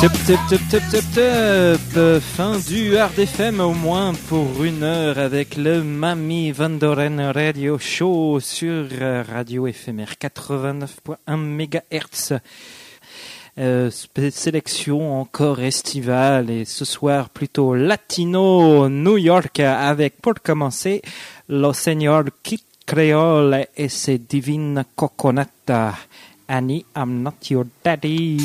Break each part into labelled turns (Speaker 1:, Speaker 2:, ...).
Speaker 1: Tip, tip, tip, tip, tip, tip. Fin du Hard FM au moins pour une heure avec le Mami Vandoren Radio Show sur Radio éphémère 89.1 MHz. Euh, sélection encore estivale et ce soir plutôt latino New York avec pour commencer le Señor Kit Creole et ses divines coconuts. Annie, I'm not your daddy.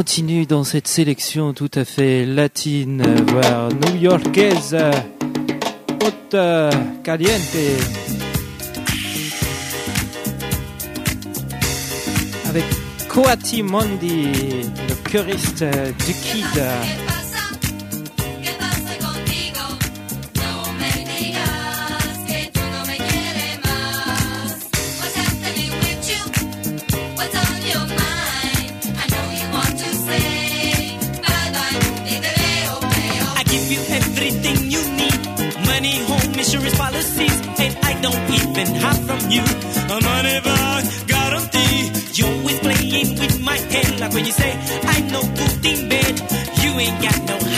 Speaker 2: continue dans cette sélection tout à fait latine, euh, voire new-yorkaise, euh, haute, euh, caliente. Avec Coati Mondi, le choriste du Kid.
Speaker 3: give you everything you need. Money, home, insurance policies, and I don't even hide from you. A money bag guarantee. You
Speaker 4: always playing with
Speaker 3: my head, like when you say, I'm
Speaker 4: no good in bed. You
Speaker 3: ain't got no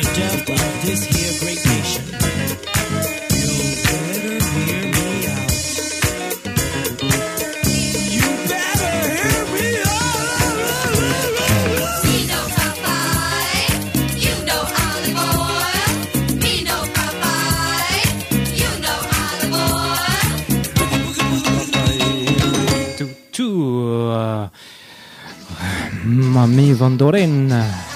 Speaker 3: the depth of this here great nation. Better hear me out. You better hear me out.
Speaker 4: No you olive oil. Me no you olive oil.
Speaker 2: Uh, Mami Van Doren.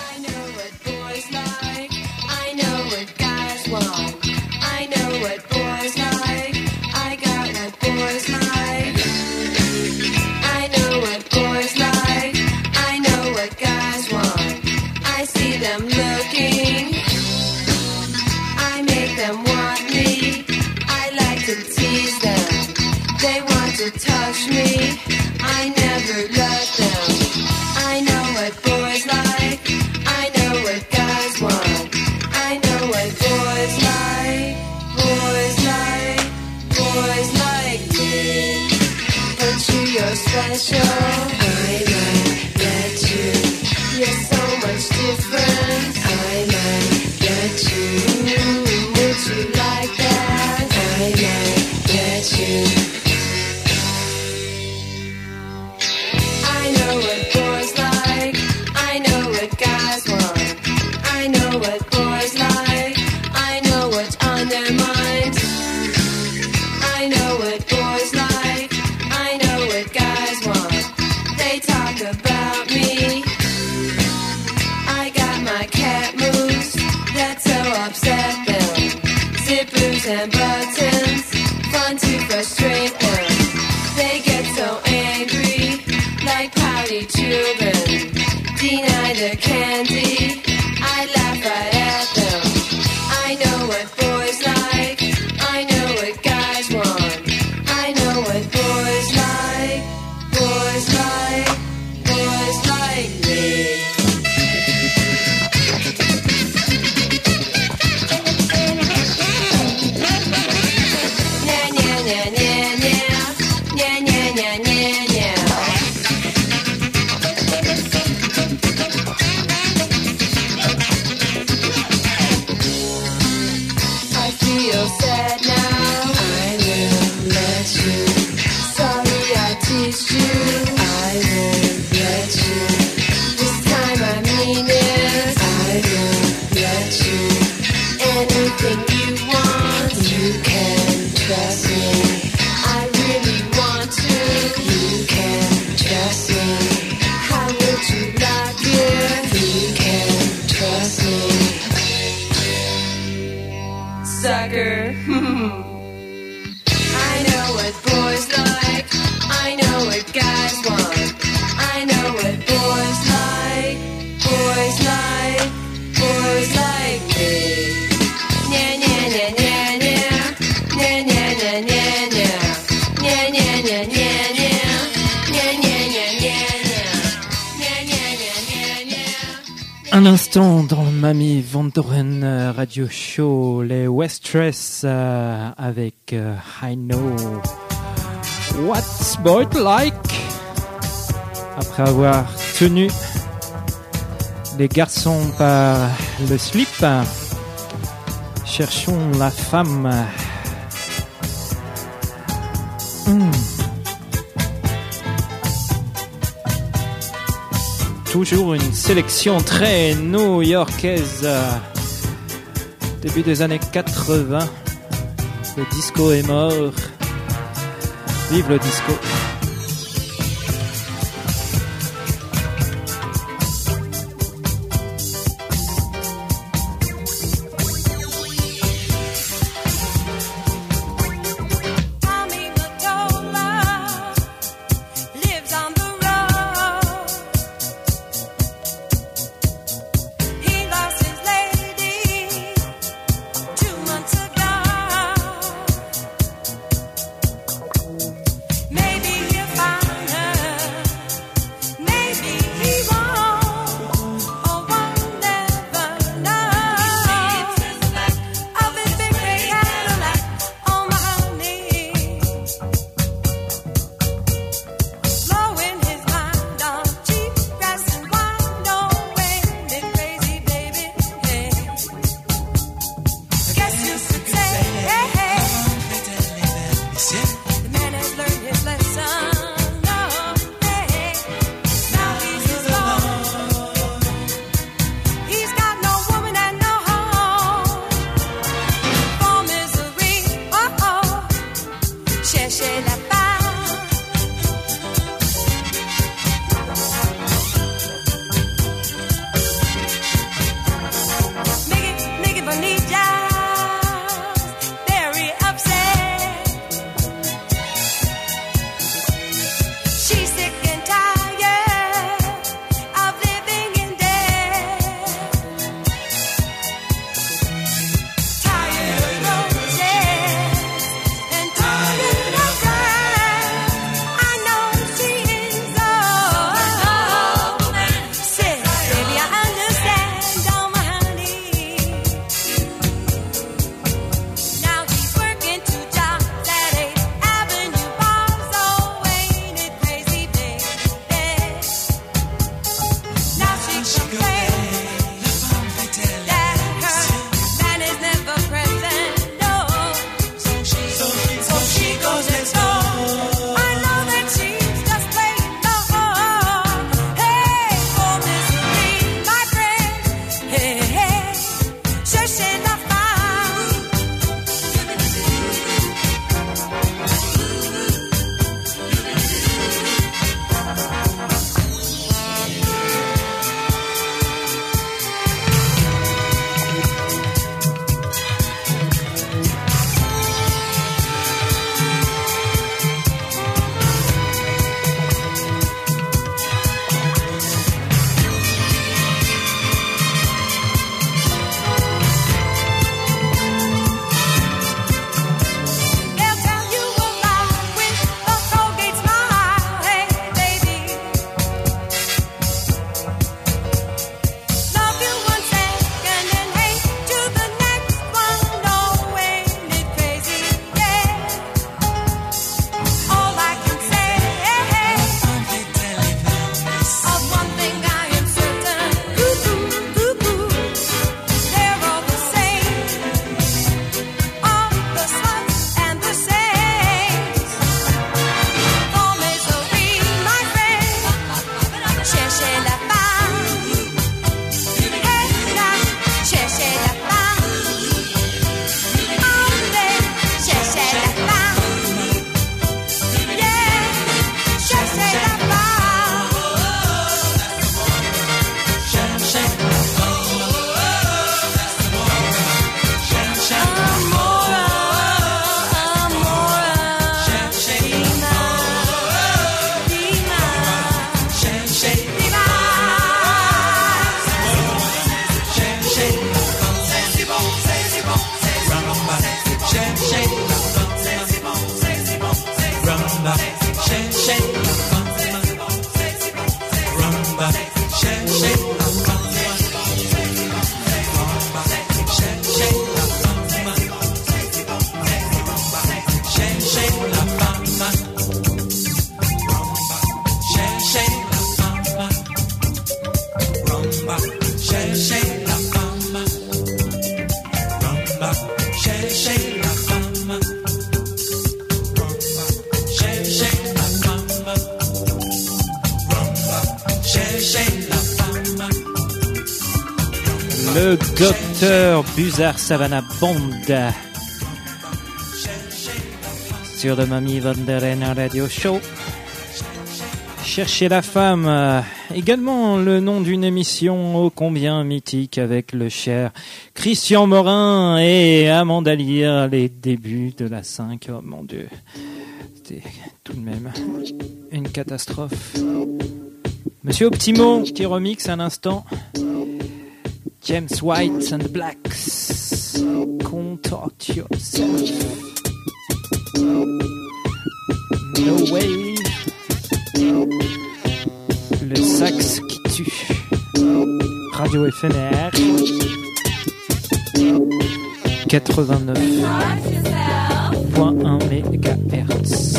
Speaker 5: buttons and buttons, fun to frustrate them. They get so angry, like pouty children. Deny the can.
Speaker 2: dans le Mami Vandoren euh, Radio Show, les Westress euh, avec euh, I Know What's boy Like. Après avoir tenu les garçons par le slip, cherchons la femme toujours une sélection très new-yorkaise. Début des années 80, le disco est mort. Vive le disco. Docteur Buzard Savannah Bond sur le Mamie Van der Ren Radio Show. Chercher la femme, également le nom d'une émission ô combien mythique avec le cher Christian Morin et Amanda Lear, les débuts de la 5. Oh mon dieu, c'était tout de même une catastrophe. Monsieur Optimo qui remix un instant. James White and Blacks. Contort yourself. No way. Le sax qui tue. Radio FNR. 89.1 MHz.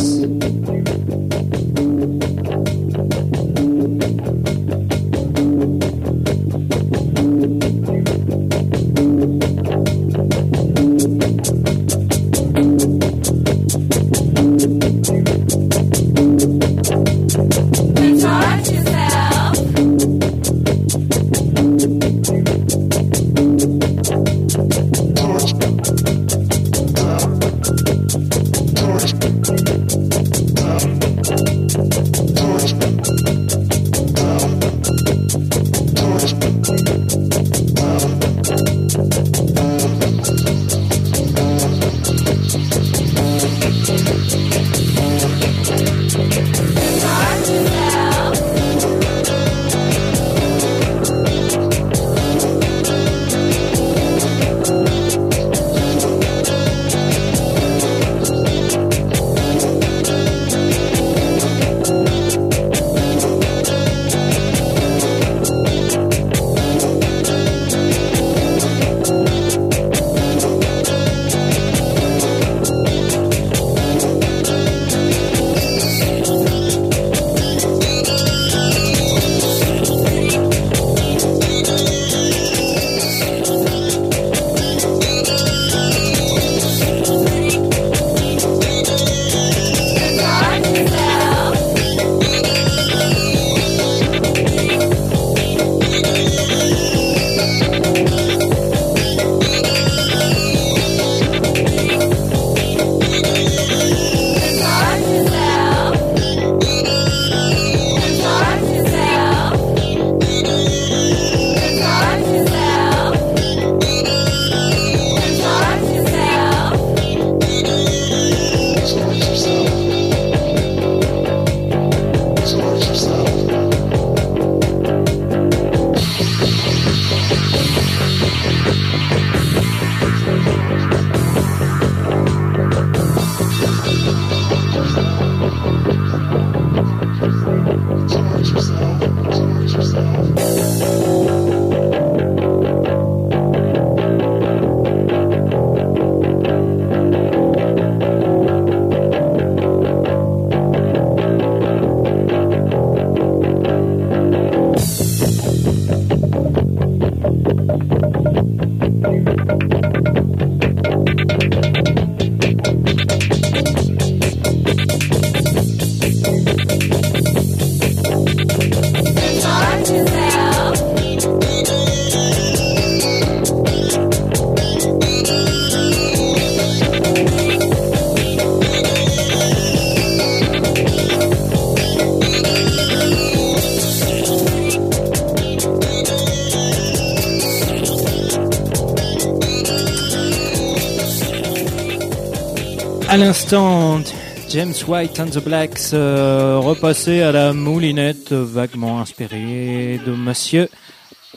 Speaker 2: À l'instant, James White and the Blacks euh, repassé à la moulinette, vaguement inspiré de Monsieur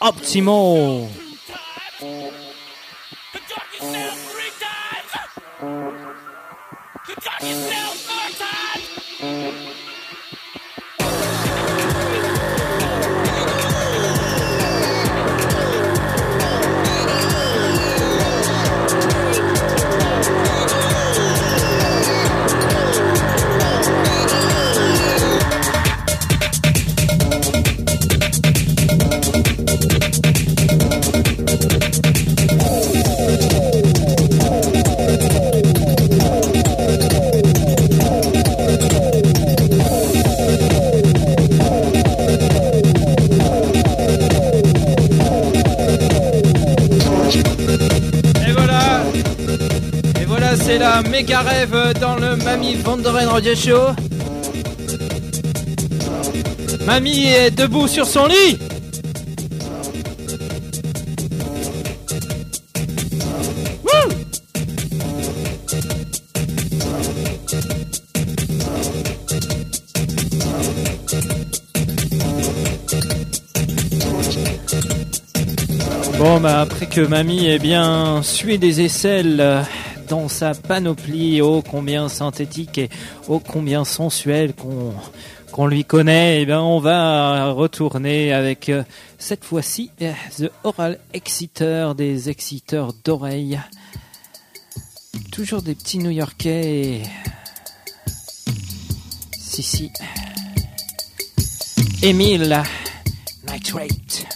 Speaker 2: Optimo. Méga dans le Mamie Vandoren Radio Show. Mamie est debout sur son lit. Bon, bah après que mamie ait bien sué des aisselles dans sa panoplie ô combien synthétique et ô combien sensuelle qu'on lui connaît, eh on va retourner avec euh, cette fois-ci euh, The Oral Exciter, des exciteurs d'oreilles. Toujours des petits New-Yorkais. et- Si si. Emile Nitrate.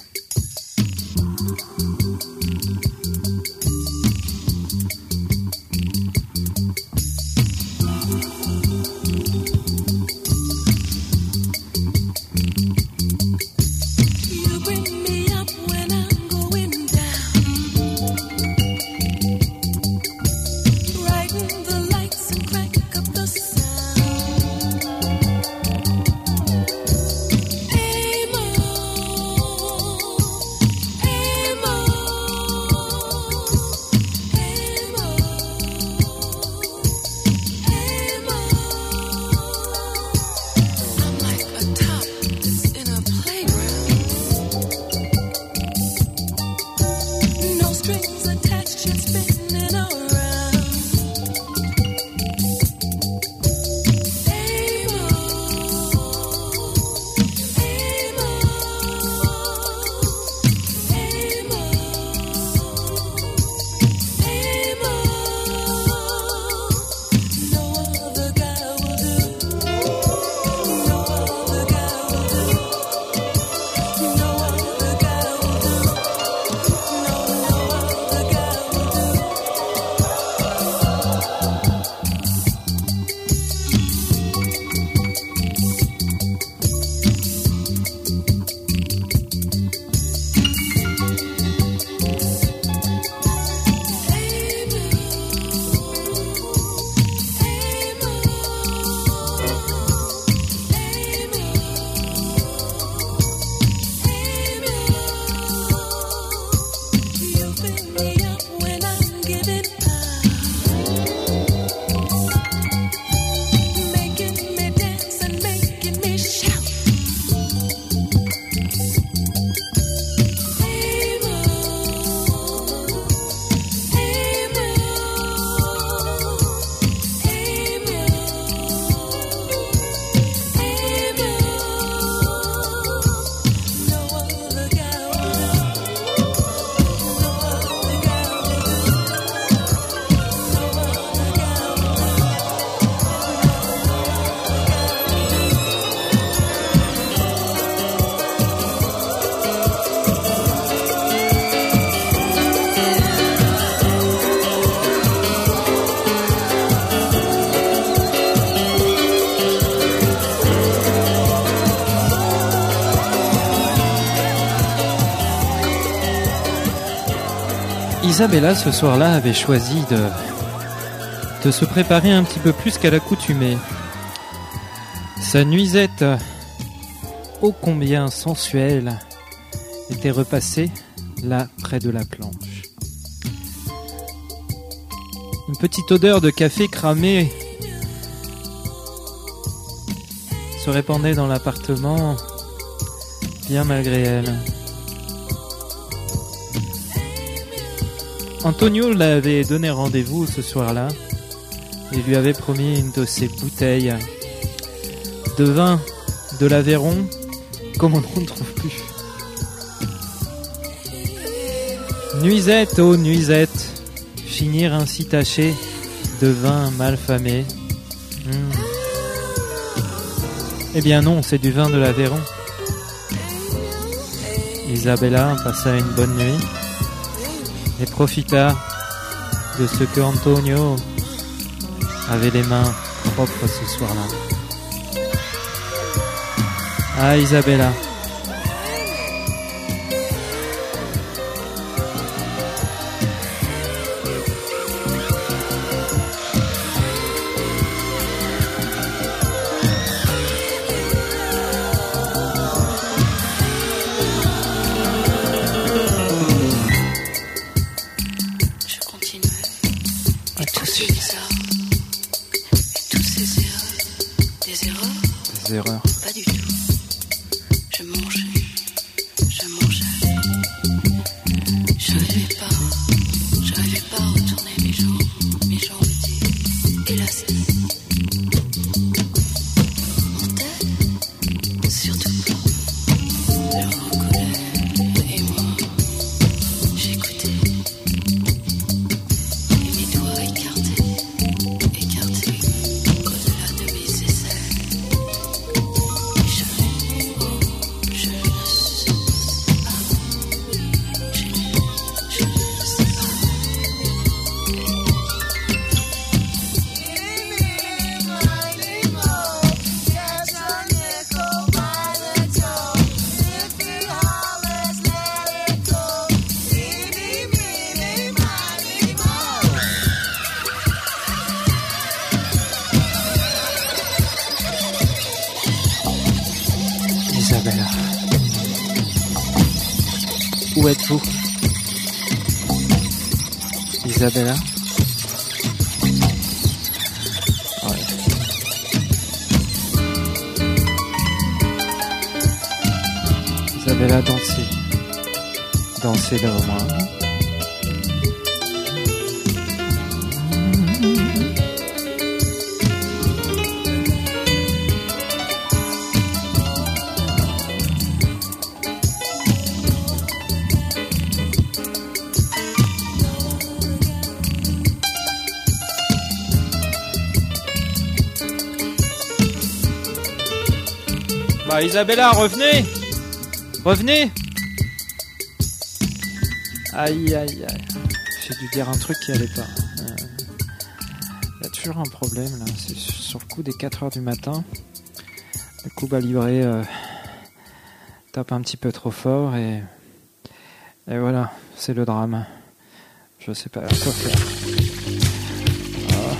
Speaker 2: Isabella, ce soir-là, avait choisi de, se préparer un petit peu plus qu'à l'accoutumée. Sa nuisette, ô combien sensuelle, était repassée là près de la planche. Une petite odeur de café cramé se répandait dans l'appartement, bien malgré elle. Antonio l'avait donné rendez-vous ce soir-là et lui avait promis une de ses bouteilles de vin de l'Aveyron comme on n'en trouve plus. Nuisette, oh nuisette, finir ainsi taché de vin mal famé. Hmm. Eh bien non, c'est du vin de l'Aveyron. Isabella passa une bonne nuit et profita de ce que Antonio avait les mains propres ce soir-là. Ah Isabella. Isabella. Isabella, dansez. Dansez moi. Bah Isabella, revenez Revenez Aïe aïe aïe. J'ai dû dire un truc qui allait pas. Il y a toujours un problème là, c'est sur le coup des 4 heures du matin. Le coup bas livré euh, tape un petit peu trop fort et, et voilà, c'est le drame. Je sais pas quoi faire. Ah.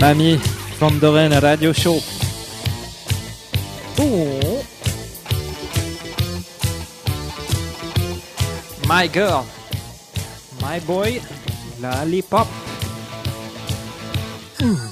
Speaker 2: Mamie, Van Radio Show. Oh. My girl, my boy, lollipop.
Speaker 6: Lollipop,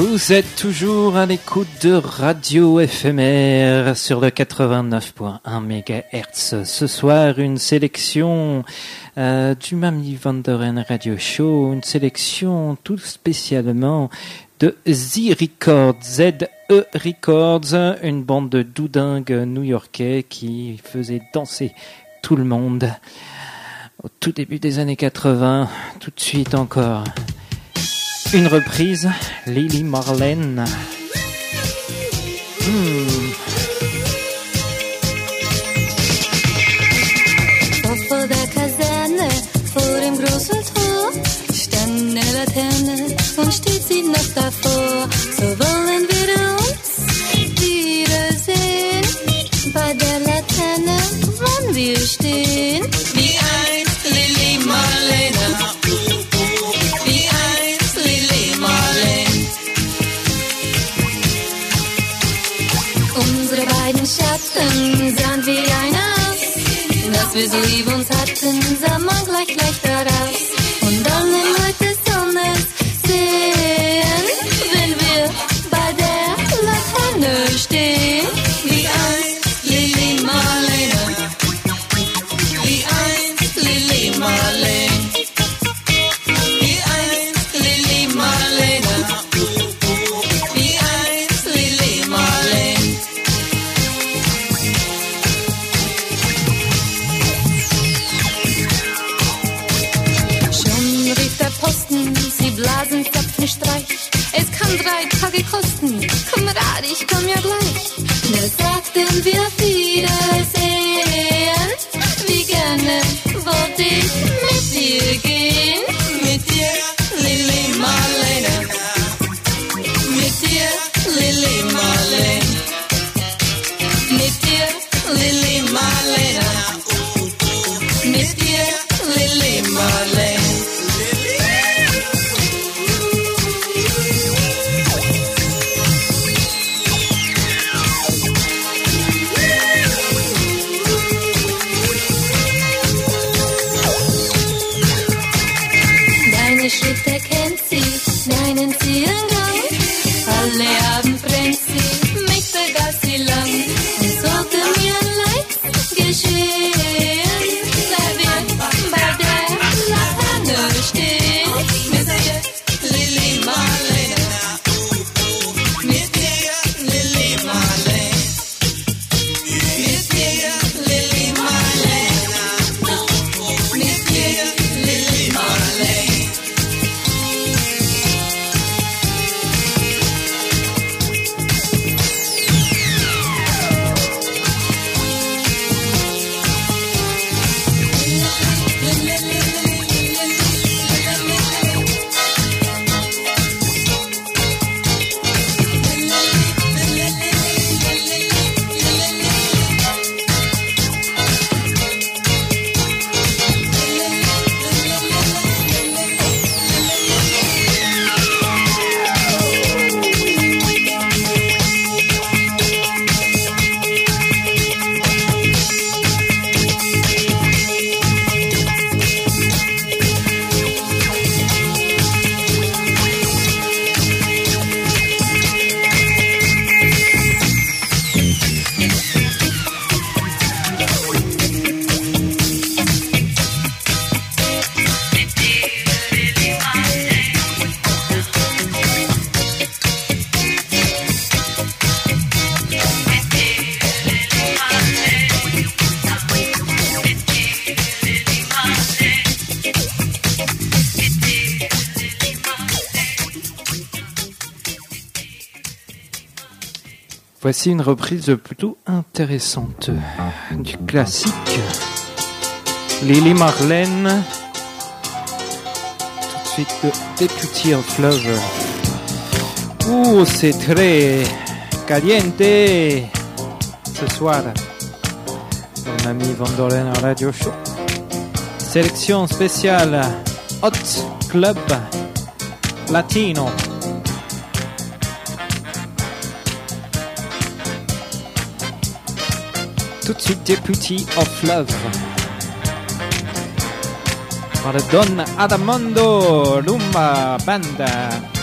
Speaker 2: Vous êtes toujours à l'écoute de Radio éphémère sur le 89.1 MHz. Ce soir, une sélection euh, du Mamie Vanderen Radio Show, une sélection tout spécialement de Z Records, Z-E Records, une bande de doudingues new-yorkais qui faisait danser tout le monde au tout début des années 80, tout de suite encore. Une reprise, Lily Marlène. Hmm.
Speaker 6: Vor der Kaserne, vor dem großen Tor, stand eine Laterne und steht sie noch davor. So wollen wir uns wiedersehen, bei der Laterne wollen wir stehen. Schatten sahen wie ein aus. Dass wir so lieb uns hatten, sah man gleich gleich daraus. Posten, sie blasen Zapfenstreich. Es kann drei Tage kosten, Kamerad, ich komm ja gleich. Da sagten wir
Speaker 2: Voici une reprise plutôt intéressante du classique Lily Marlène. Tout de suite Deputy of Love. Ouh, c'est très caliente ce soir. Mon ami Vandoren Radio Show. Sélection spéciale Hot Club Latino. Tout de suite Deputy of Love. Par le Don Adamondo Lumba Banda.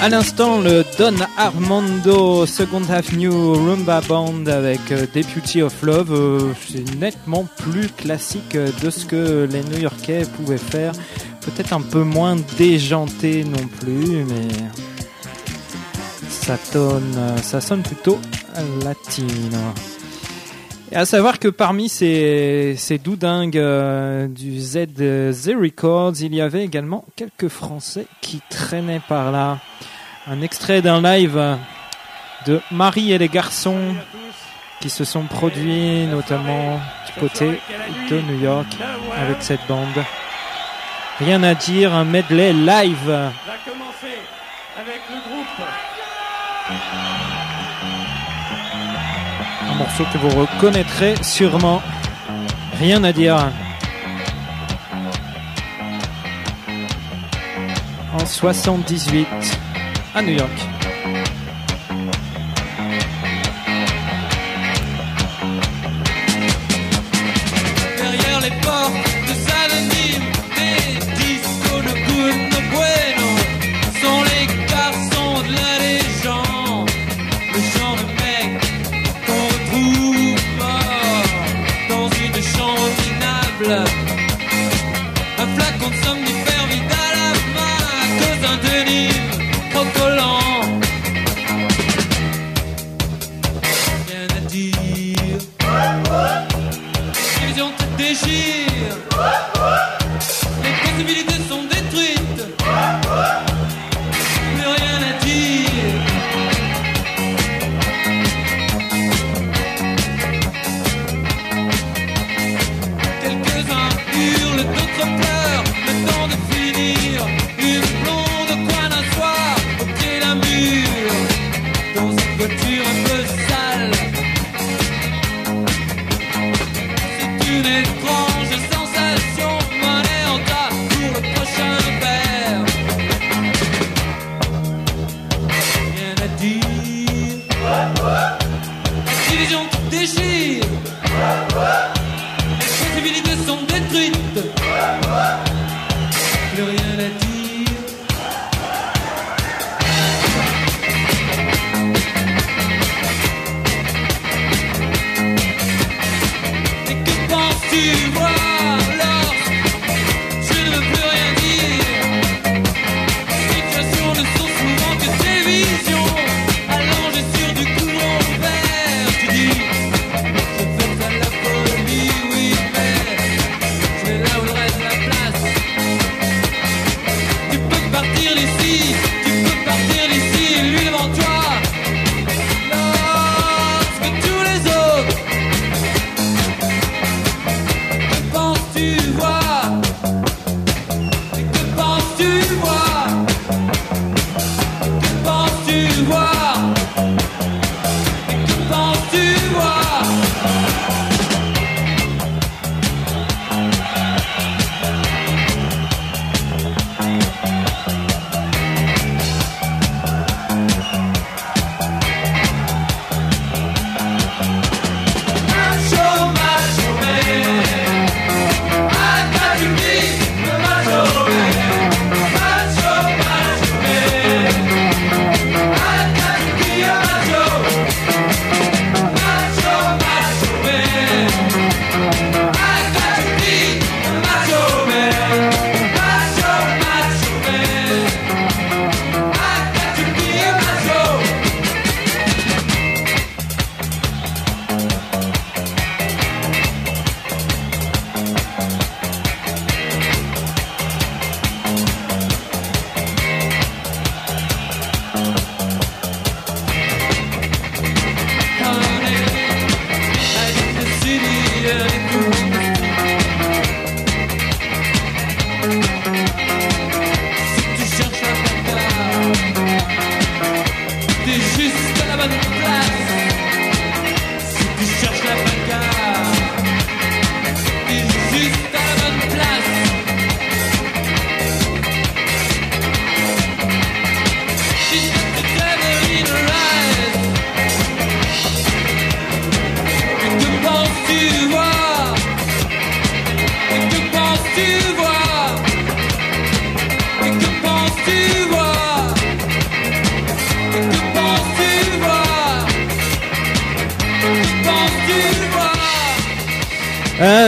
Speaker 2: À l'instant, le Don Armando Second Avenue Rumba Band avec euh, Deputy of Love, euh, c'est nettement plus classique euh, de ce que les New Yorkais pouvaient faire. Peut-être un peu moins déjanté non plus, mais ça, sonne plutôt latino. Et à savoir que parmi ces, doudingues euh, du ZZ Records, il y avait également quelques Français qui traînaient par là. Un extrait d'un live de Marie et les garçons qui se sont produits notamment du côté de New York avec cette bande. Rien à dire, un medley live.
Speaker 7: avec le
Speaker 2: morceau que vous reconnaîtrez sûrement. Rien à dire. En 78, à New York.
Speaker 7: blood.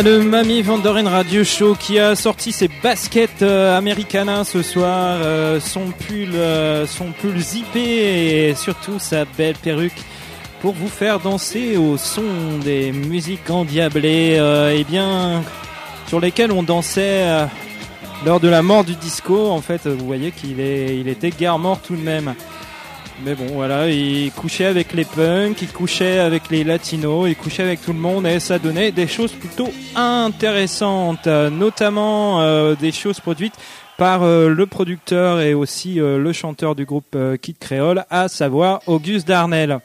Speaker 7: Le
Speaker 2: Mamie Van Doren Radio Show qui a sorti ses baskets euh, ce soir, euh, son pull, euh, son pull zippé et surtout sa belle perruque pour vous faire danser au son des musiques endiablées, euh, et bien sur lesquelles on dansait lors de la mort du disco. En fait, vous voyez qu'il était guère mort tout de même. Mais bon, voilà, il couchait avec les punks, il couchait avec les latinos, il couchait avec tout le monde et ça donnait des choses plutôt intéressantes, notamment euh, des choses produites par euh, le producteur et aussi euh, le chanteur du groupe Kid Creole, à savoir Auguste Darnell.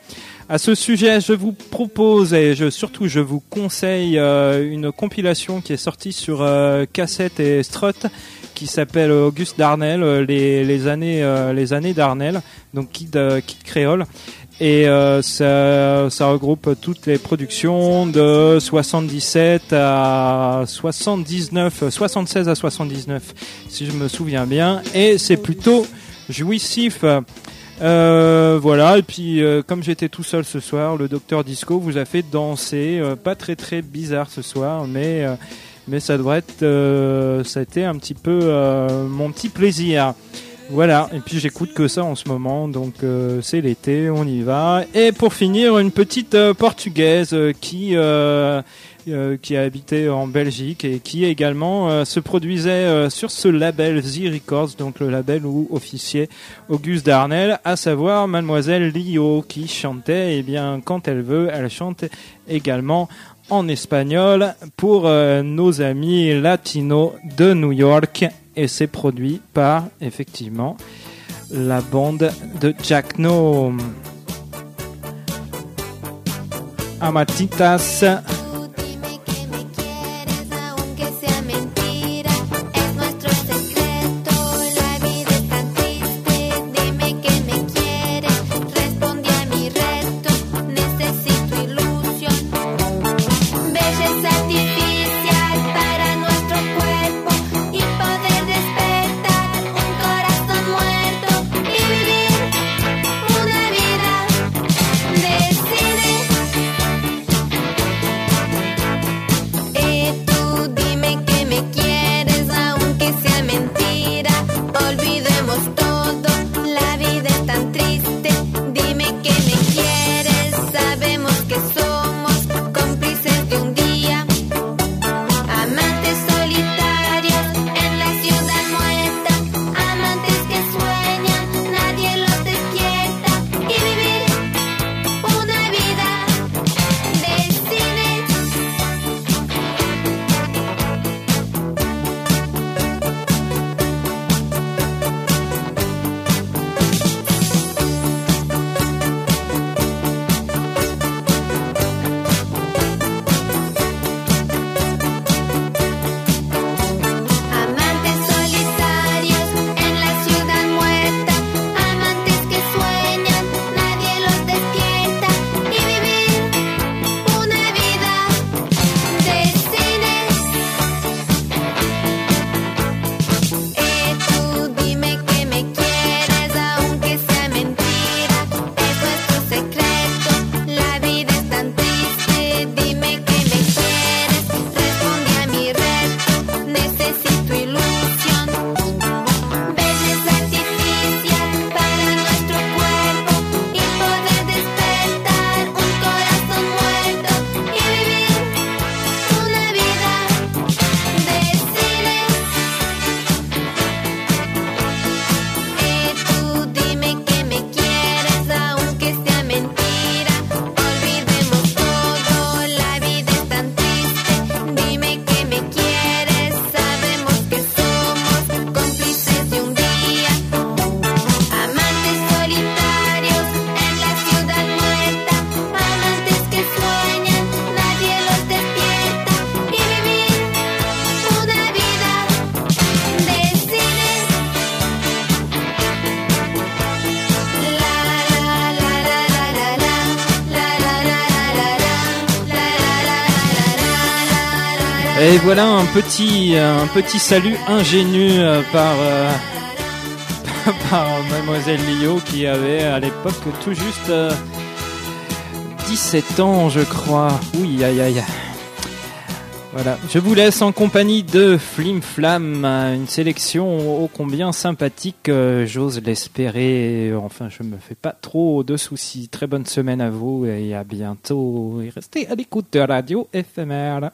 Speaker 5: À ce sujet, je vous propose et je, surtout je vous conseille une compilation qui est sortie sur cassette et strut qui s'appelle Auguste Darnell, euh, les, années euh, les années Darnell, donc Kid, euh, Kid Créole. Et ça, regroupe toutes les productions de 77 à 79, euh, 76 à 79, si je me souviens bien. Et c'est plutôt jouissif. Voilà, et puis comme j'étais tout seul ce soir, le docteur Disco vous a fait danser, pas très très bizarre ce soir, mais mais ça devrait être, euh, ça a été un petit peu euh, mon petit plaisir. Voilà, et puis j'écoute que ça en ce moment, donc euh, c'est l'été, on y va. Et pour finir, une petite euh, portugaise euh, qui euh, qui a habité en Belgique et qui également euh, se produisait euh, sur ce label Z Records, donc le label où officiait Auguste Darnell, à savoir Mademoiselle Lio, qui chantait, et bien quand elle veut, elle chante également en espagnol pour euh, nos amis latinos de New York et c'est produit par effectivement la bande de Jack No. Amatitas. Voilà un petit, salut ingénu euh, par, euh, par Mademoiselle Lio qui avait à l'époque tout juste euh, 17 ans, je crois. Oui, aïe aïe. Voilà, je vous laisse en compagnie de Flim Flam, une sélection ô combien sympathique, euh, j'ose l'espérer. Enfin, je me fais pas trop de soucis. Très bonne semaine à vous et à bientôt. Restez à l'écoute de Radio éphémère.